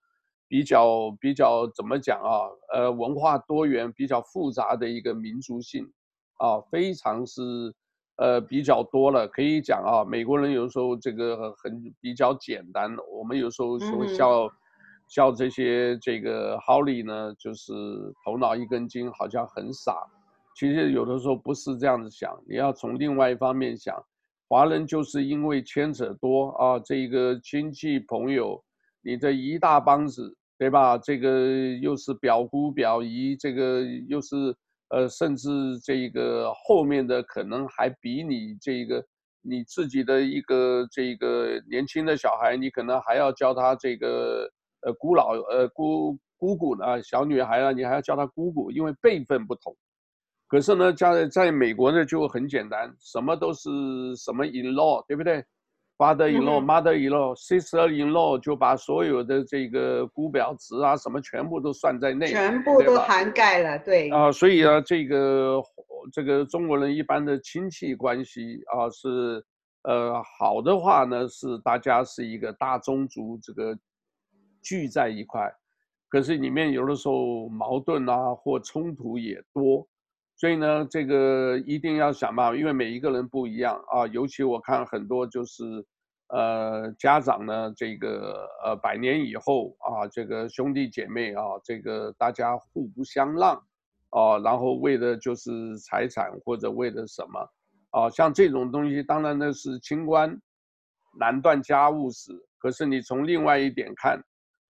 比较比较怎么讲啊？呃，文化多元，比较复杂的一个民族性。啊，非常是，呃，比较多了，可以讲啊。美国人有时候这个很比较简单，我们有时候说笑，笑这些这个 Holly 呢，就是头脑一根筋，好像很傻。其实有的时候不是这样子想，你要从另外一方面想，华人就是因为牵扯多啊，这个亲戚朋友，你这一大帮子，对吧？这个又是表姑表姨，这个又是。呃，甚至这个后面的可能还比你这个你自己的一个这个年轻的小孩，你可能还要叫他这个呃姑老呃姑姑姑呢，小女孩啊，你还要叫她姑姑，因为辈分不同。可是呢，在在美国呢就很简单，什么都是什么 in law，对不对？Father-in-law、mother-in-law、sister-in-law 就把所有的这个姑表侄啊什么全部都算在内，全部都涵盖了，对。啊，所以啊，这个这个中国人一般的亲戚关系啊是，呃，好的话呢是大家是一个大宗族，这个聚在一块，可是里面有的时候矛盾啊或冲突也多。所以呢，这个一定要想办法，因为每一个人不一样啊。尤其我看很多就是，呃，家长呢，这个呃，百年以后啊，这个兄弟姐妹啊，这个大家互不相让，啊，然后为的就是财产或者为了什么，啊，像这种东西，当然呢是清官难断家务事。可是你从另外一点看，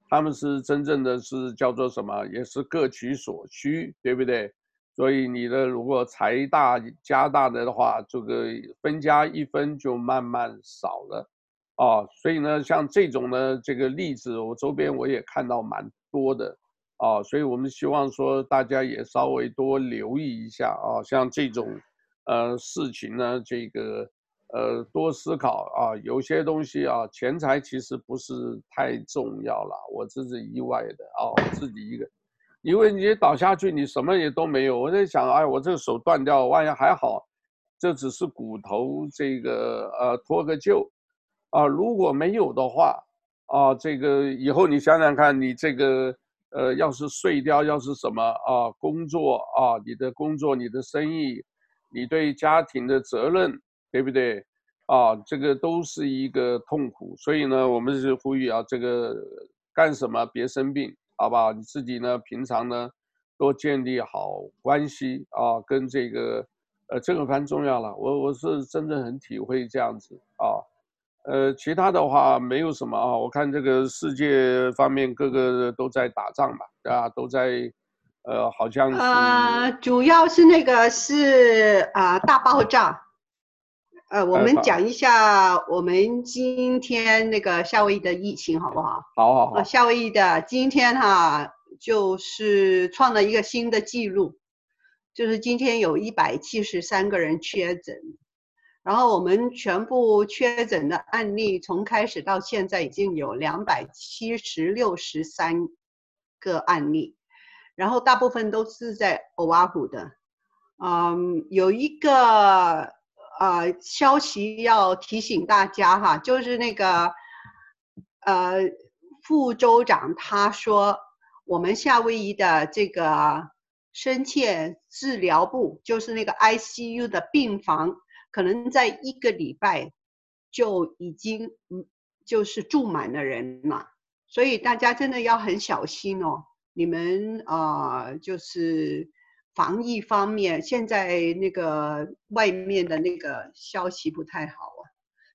他们是真正的是叫做什么，也是各取所需，对不对？所以你的如果财大家大的的话，这个分家一分就慢慢少了，啊，所以呢，像这种呢，这个例子我周边我也看到蛮多的，啊，所以我们希望说大家也稍微多留意一下啊，像这种，呃，事情呢，这个，呃，多思考啊，有些东西啊，钱财其实不是太重要了，我这是意外的啊，自己一个。因为你倒下去，你什么也都没有。我在想，哎，我这个手断掉，万一还好，这只是骨头，这个呃脱个臼，啊，如果没有的话，啊，这个以后你想想看，你这个呃要是碎掉，要是什么啊，工作啊，你的工作，你的生意，你对家庭的责任，对不对？啊，这个都是一个痛苦。所以呢，我们是呼吁啊，这个干什么别生病。好不好？你自己呢？平常呢，多建立好关系啊，跟这个，呃，这个蛮重要了。我我是真的很体会这样子啊，呃，其他的话没有什么啊。我看这个世界方面各个都在打仗吧，啊，都在，呃，好像。呃，主要是那个是啊，大爆炸。呃，我们讲一下我们今天那个夏威夷的疫情好不好？好好好。夏威夷的今天哈，就是创了一个新的记录，就是今天有一百七十三个人确诊，然后我们全部确诊的案例从开始到现在已经有两百七十六十三个案例，然后大部分都是在欧阿虎的，嗯，有一个。呃，消息要提醒大家哈，就是那个，呃，副州长他说，我们夏威夷的这个深切治疗部，就是那个 ICU 的病房，可能在一个礼拜就已经嗯，就是住满了人了，所以大家真的要很小心哦。你们啊、呃，就是。防疫方面，现在那个外面的那个消息不太好啊，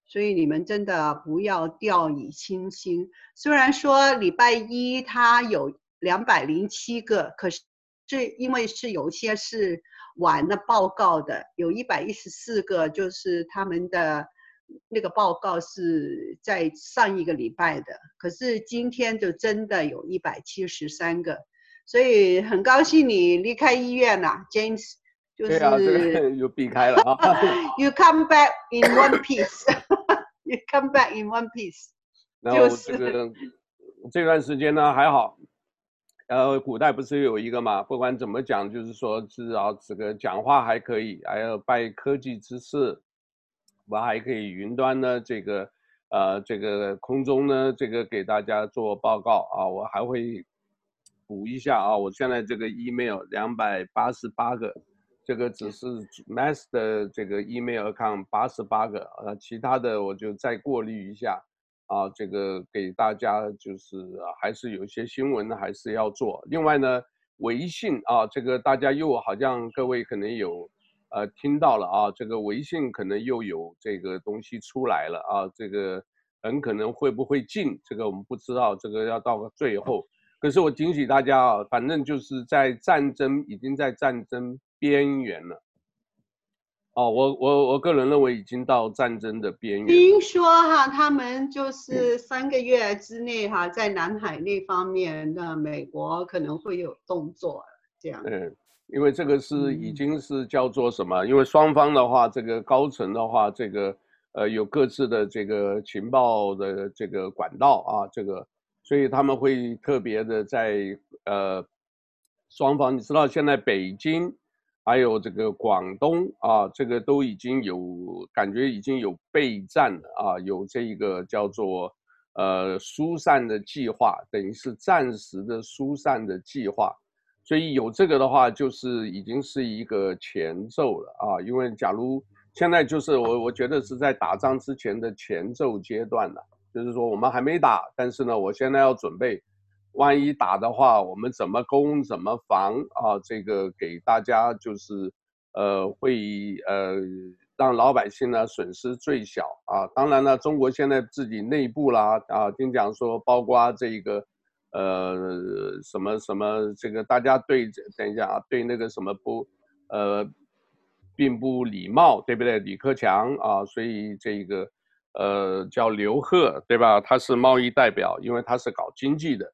所以你们真的不要掉以轻心。虽然说礼拜一它有两百零七个，可是这因为是有些是晚了报告的，有一百一十四个，就是他们的那个报告是在上一个礼拜的，可是今天就真的有一百七十三个。所以很高兴你离开医院了，James，就是对啊，这个 又避开了啊。You come back in one piece. You come back in one piece. 然后这个这段时间呢还好，呃，古代不是有一个嘛，不管怎么讲，就是说至少这个讲话还可以，还要拜科技之赐，我还可以云端呢这个呃这个空中呢这个给大家做报告啊，我还会。补一下啊，我现在这个 email 两百八十八个，这个只是 mass 的这个 email account 八十八个，呃，其他的我就再过滤一下啊，这个给大家就是还是有一些新闻还是要做。另外呢，微信啊，这个大家又好像各位可能有呃听到了啊，这个微信可能又有这个东西出来了啊，这个很可能会不会禁，这个我们不知道，这个要到最后。可是我提醒大家啊，反正就是在战争，已经在战争边缘了。哦，我我我个人认为已经到战争的边缘。听说哈，他们就是三个月之内哈，在南海那方面，那美国可能会有动作这样。嗯，因为这个是已经是叫做什么？因为双方的话，这个高层的话，这个呃有各自的这个情报的这个管道啊，这个。所以他们会特别的在呃双方，你知道现在北京还有这个广东啊，这个都已经有感觉已经有备战了啊，有这一个叫做呃疏散的计划，等于是暂时的疏散的计划。所以有这个的话，就是已经是一个前奏了啊。因为假如现在就是我我觉得是在打仗之前的前奏阶段了。就是说我们还没打，但是呢，我现在要准备，万一打的话，我们怎么攻怎么防啊？这个给大家就是，呃，会呃让老百姓呢损失最小啊。当然了，中国现在自己内部啦啊，听讲说包括这个，呃，什么什么这个大家对，等一下啊，对那个什么不，呃，并不礼貌，对不对？李克强啊，所以这个。呃，叫刘鹤，对吧？他是贸易代表，因为他是搞经济的。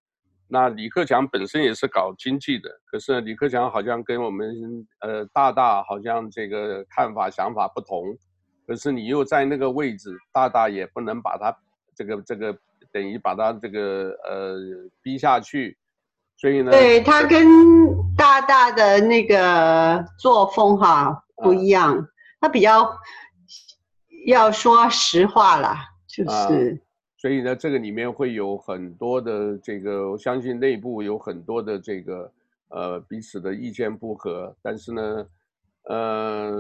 那李克强本身也是搞经济的，可是李克强好像跟我们呃大大好像这个看法想法不同。可是你又在那个位置，大大也不能把他这个这个等于把他这个呃逼下去。所以呢，对他跟大大的那个作风哈不一样，啊、他比较。要说实话了，就是、啊，所以呢，这个里面会有很多的这个，我相信内部有很多的这个，呃，彼此的意见不合。但是呢，呃，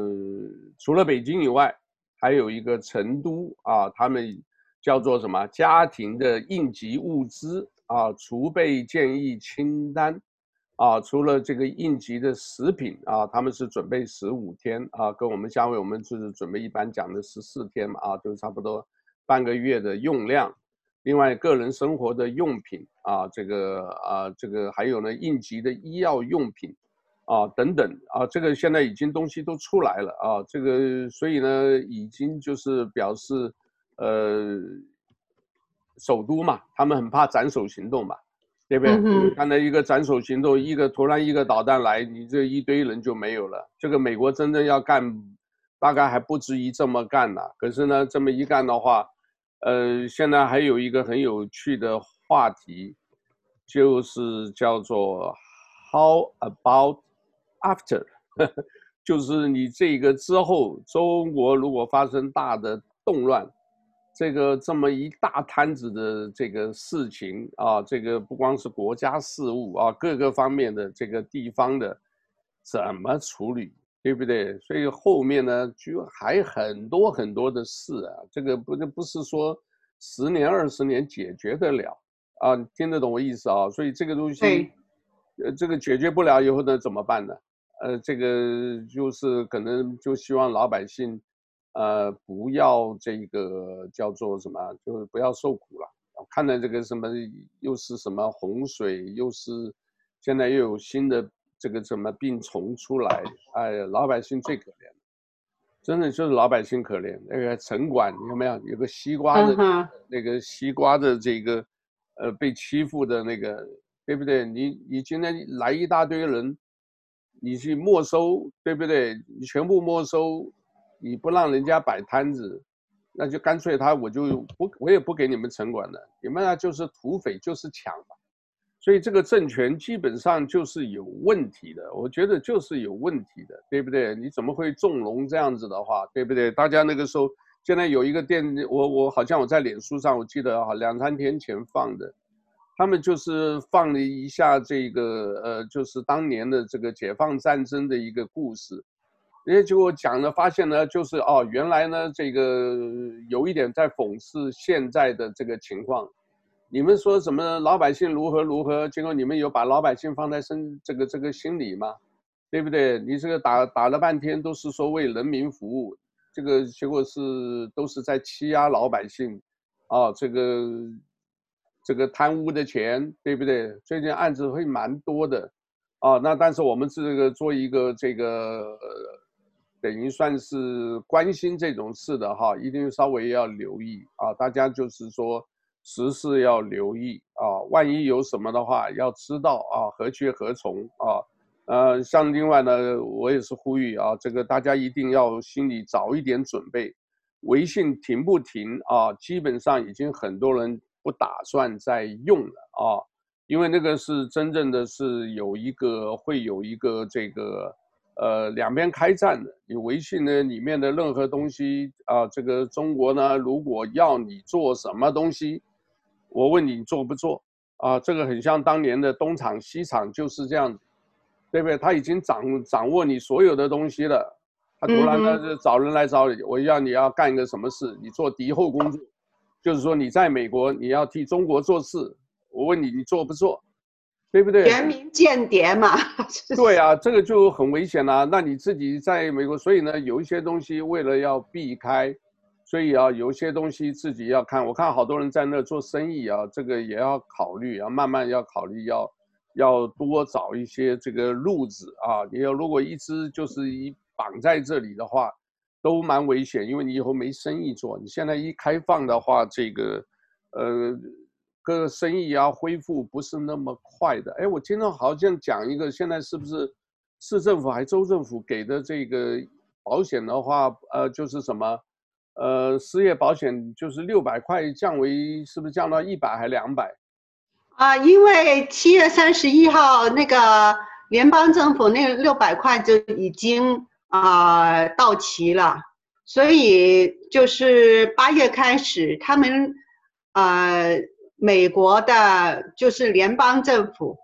除了北京以外，还有一个成都啊，他们叫做什么？家庭的应急物资啊，储备建议清单。啊，除了这个应急的食品啊，他们是准备十五天啊，跟我们相比，我们就是准备一般讲的十四天嘛，啊，就差不多半个月的用量。另外，个人生活的用品啊，这个啊，这个还有呢，应急的医药用品啊等等啊，这个现在已经东西都出来了啊，这个所以呢，已经就是表示，呃，首都嘛，他们很怕斩首行动嘛。对不对？嗯、刚才一个斩首行动，一个突然一个导弹来，你这一堆人就没有了。这个美国真正要干，大概还不至于这么干呢。可是呢，这么一干的话，呃，现在还有一个很有趣的话题，就是叫做 How about after？就是你这个之后，中国如果发生大的动乱。这个这么一大摊子的这个事情啊，这个不光是国家事务啊，各个方面的这个地方的怎么处理，对不对？所以后面呢，就还很多很多的事啊，这个不不是说十年二十年解决得了啊，听得懂我意思啊？所以这个东西，呃，这个解决不了以后呢，怎么办呢？呃，这个就是可能就希望老百姓，呃，不要这个叫做什么，就是不要受苦了。看到这个什么又是什么洪水，又是现在又有新的这个什么病虫出来，哎，老百姓最可怜。真的就是老百姓可怜，那个城管你有没有？有个西瓜的，那个西瓜的这个，呃，被欺负的那个，对不对？你你今天来一大堆人，你去没收，对不对？你全部没收，你不让人家摆摊子，那就干脆他我就不我也不给你们城管了，你们那就是土匪就是抢吧。所以这个政权基本上就是有问题的，我觉得就是有问题的，对不对？你怎么会纵容这样子的话，对不对？大家那个时候，现在有一个电，我我好像我在脸书上，我记得啊，两三天前放的，他们就是放了一下这个呃，就是当年的这个解放战争的一个故事，人家结果讲了，发现呢，就是哦，原来呢这个有一点在讽刺现在的这个情况。你们说什么老百姓如何如何？结果你们有把老百姓放在身这个这个心里吗？对不对？你这个打打了半天都是说为人民服务，这个结果是都是在欺压老百姓，啊，这个这个贪污的钱，对不对？最近案子会蛮多的，啊，那但是我们这个做一个这个，等于算是关心这种事的哈，一定稍微要留意啊，大家就是说。时事要留意啊，万一有什么的话，要知道啊，何去何从啊？呃，像另外呢，我也是呼吁啊，这个大家一定要心里早一点准备。微信停不停啊？基本上已经很多人不打算再用了啊，因为那个是真正的是有一个会有一个这个呃两边开战的。你微信呢里面的任何东西啊，这个中国呢如果要你做什么东西。我问你，你做不做？啊，这个很像当年的东厂西厂就是这样子，对不对？他已经掌掌握你所有的东西了，他突然呢就找人来找你，我要你要干一个什么事，你做敌后工作，就是说你在美国你要替中国做事，我问你，你做不做？对不对？全民间谍嘛。对啊，这个就很危险啊。那你自己在美国，所以呢，有一些东西为了要避开。所以啊，有一些东西自己要看。我看好多人在那做生意啊，这个也要考虑，要慢慢要考虑，要要多找一些这个路子啊。你要如果一直就是一绑在这里的话，都蛮危险，因为你以后没生意做。你现在一开放的话，这个呃，各个生意要恢复不是那么快的。哎，我听到好像讲一个，现在是不是市政府还州政府给的这个保险的话，呃，就是什么？呃，失业保险就是六百块降为，是不是降到一百还两百？啊，因为七月三十一号那个联邦政府那六百块就已经啊、到期了，所以就是八月开始，他们呃美国的就是联邦政府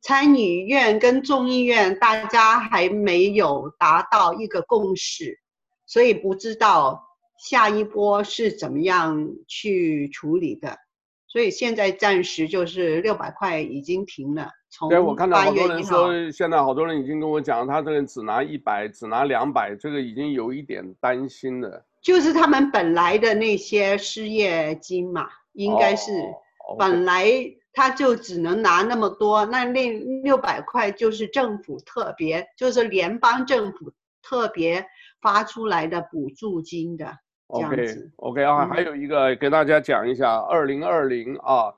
参议院跟众议院大家还没有达到一个共识，所以不知道。下一波是怎么样去处理的？所以现在暂时就是六百块已经停了。从对，我看到好多人说，现在好多人已经跟我讲，他这个只拿一百，只拿两百，这个已经有一点担心了。就是他们本来的那些失业金嘛，应该是本来他就只能拿那么多，那那六百块就是政府特别，就是联邦政府特别发出来的补助金的。OK OK 啊，还有一个给大家讲一下，二零二零啊，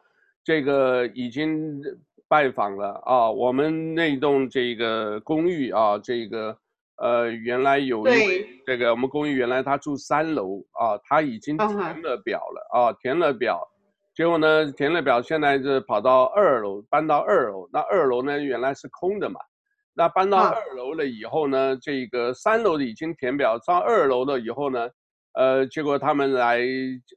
这个已经拜访了啊，我们那栋这个公寓啊，这个呃原来有一位这个我们公寓原来他住三楼啊，他已经填了表了啊，填了表，结果呢填了表，现在是跑到二楼，搬到二楼，那二楼呢原来是空的嘛，那搬到二楼了以后呢，这个三楼的已经填表，上二楼了以后呢。呃，结果他们来，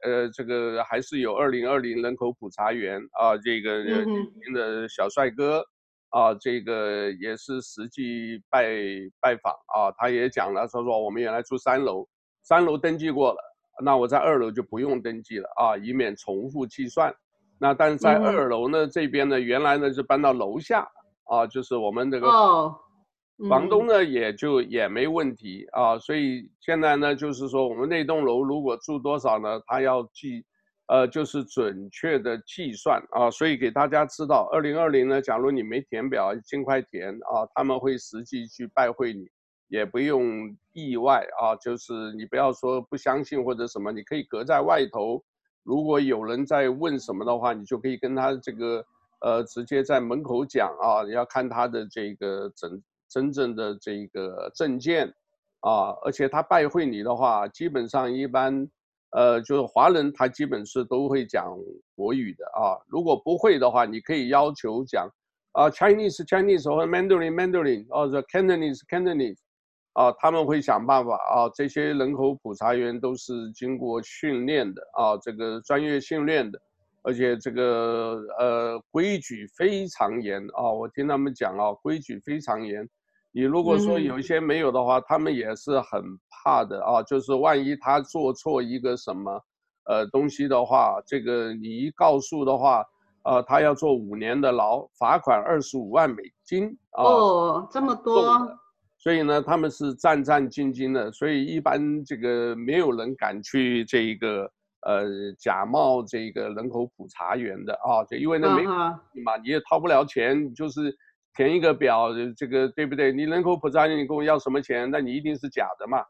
呃，这个还是有二零二零人口普查员啊，这个年轻的小帅哥，啊，这个也是实际拜拜访啊，他也讲了，说说我们原来住三楼，三楼登记过了，那我在二楼就不用登记了啊，以免重复计算。那但是在二楼呢，这边呢，原来呢是搬到楼下啊，就是我们这个。房东呢也就也没问题啊。所以现在呢，就是说我们那栋楼如果住多少呢，他要计，呃，就是准确的计算啊。所以给大家知道，二零二零呢，假如你没填表，尽快填啊，他们会实际去拜会你。也不用意外啊，就是你不要说不相信或者什么，你可以隔在外头。如果有人在问什么的话，你就可以跟他这个呃直接在门口讲啊，你要看他的这个真真正的这个证件啊，而且他拜会你的话，基本上一般呃就是华人他基本是都会讲国语的啊。如果不会的话，你可以要求讲啊 Chinese Chinese 或者 Mandarin Mandarin 或者 Cantonese Cantonese。啊，他们会想办法啊。这些人口普查员都是经过训练的啊，这个专业训练的，而且这个呃规矩非常严啊。我听他们讲啊，规矩非常严。你如果说有一些没有的话，他们也是很怕的啊。就是万一他做错一个什么呃东西的话，这个你一告诉的话，呃，他要坐五年的牢，罚款二十五万美金啊。哦，这么多。所以呢，他们是战战兢兢的，所以一般这个没有人敢去这一个呃假冒这个人口普查员的啊，就因为那没你嘛，你也掏不了钱，就是填一个表，这个对不对？你人口普查你跟我要什么钱？那你一定是假的嘛。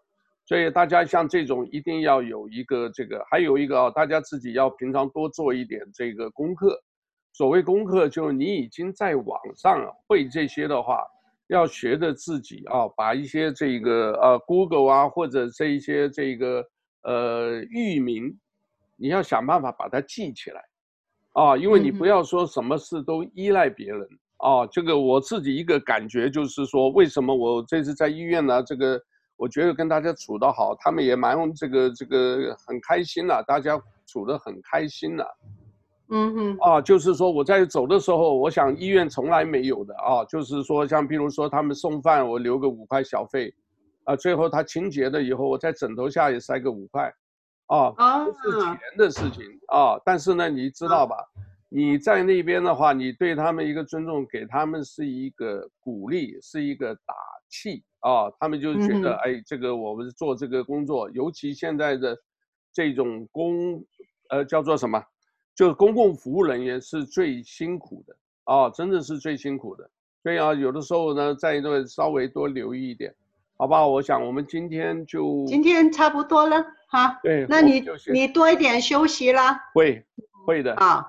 所以大家像这种一定要有一个这个，还有一个啊，大家自己要平常多做一点这个功课。所谓功课，就是你已经在网上会这些的话。要学着自己啊，把一些这个呃 Google 啊，或者这一些这个呃域名，你要想办法把它记起来，啊，因为你不要说什么事都依赖别人啊。这个我自己一个感觉就是说，为什么我这次在医院呢？这个我觉得跟大家处得好，他们也蛮这个这个很开心了，大家处得很开心了。嗯哼，啊，就是说我在走的时候，我想医院从来没有的啊，就是说像比如说他们送饭，我留个五块小费，啊，最后他清洁了以后，我在枕头下也塞个五块，啊，不是钱的事情啊。但是呢，你知道吧？你在那边的话，你对他们一个尊重，给他们是一个鼓励，是一个打气啊。他们就觉得，哎，这个我们做这个工作，尤其现在的这种公，呃，叫做什么？就公共服务人员是最辛苦的啊，真的是最辛苦的。所以啊，有的时候呢，在这稍微多留意一点，好不好？我想我们今天就今天差不多了哈。对，那你你多一点休息啦。会会的啊，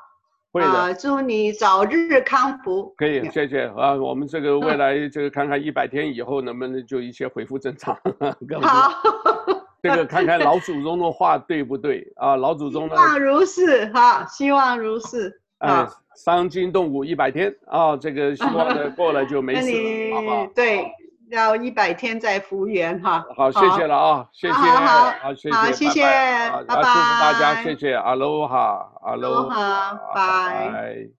会的。啊，祝你早日康复。可以，谢谢啊。我们这个未来这个看看一百天以后能不能就一切恢复正常。好。这个看看老祖宗的话对不对啊？老祖宗呢？希望如是哈，希望如是。哎，伤筋动骨一百天啊，这个希望呢 过了就没事了，好不好？对，要一百天再复原哈。好，谢谢了啊，谢谢，好，谢谢，好，谢谢，拜拜，祝福大家，谢谢，阿罗哈，阿罗哈，拜拜。